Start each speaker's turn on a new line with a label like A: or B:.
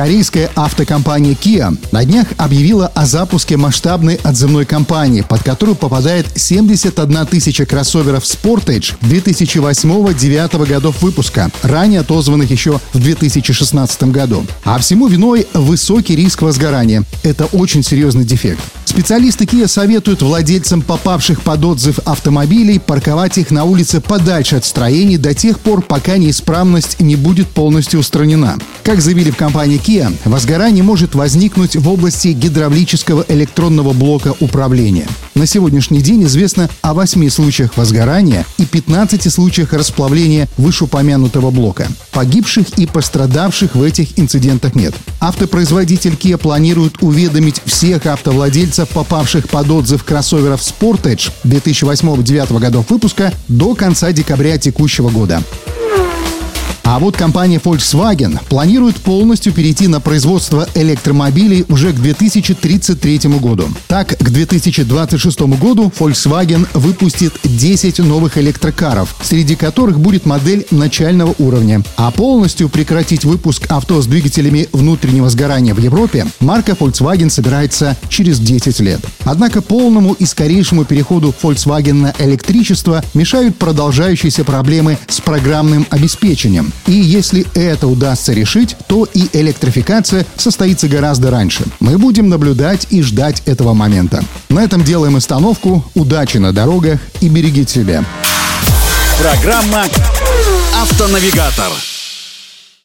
A: Корейская автокомпания Kia на днях объявила о запуске масштабной отзывной кампании, под которую попадает 71 тысяча кроссоверов Sportage 2008-2009 годов выпуска, ранее отозванных еще в 2016 году. А всему виной высокий риск возгорания. Это очень серьезный дефект. Специалисты Kia советуют владельцам попавших под отзыв автомобилей парковать их на улице подальше от строений до тех пор, пока неисправность не будет полностью устранена. Как заявили в компании Kia, возгорание может возникнуть в области гидравлического электронного блока управления. На сегодняшний день известно о 8 случаях возгорания и 15 случаях расплавления вышеупомянутого блока. Погибших и пострадавших в этих инцидентах нет. Автопроизводитель Kia планирует уведомить всех автовладельцев, попавших под отзыв кроссоверов Sportage 2008-2009 годов выпуска до конца декабря текущего года. А вот компания Volkswagen планирует полностью перейти на производство электромобилей уже к 2033 году. Так, к 2026 году Volkswagen выпустит 10 новых электрокаров, среди которых будет модель начального уровня. А полностью прекратить выпуск авто с двигателями внутреннего сгорания в Европе марка Volkswagen собирается через 10 лет. Однако полному и скорейшему переходу Volkswagen на электричество мешают продолжающиеся проблемы с программным обеспечением. И если это удастся решить, то и электрификация состоится гораздо раньше. Мы будем наблюдать и ждать этого момента. На этом делаем остановку. Удачи на дорогах и берегите себя.
B: Программа «Автонавигатор».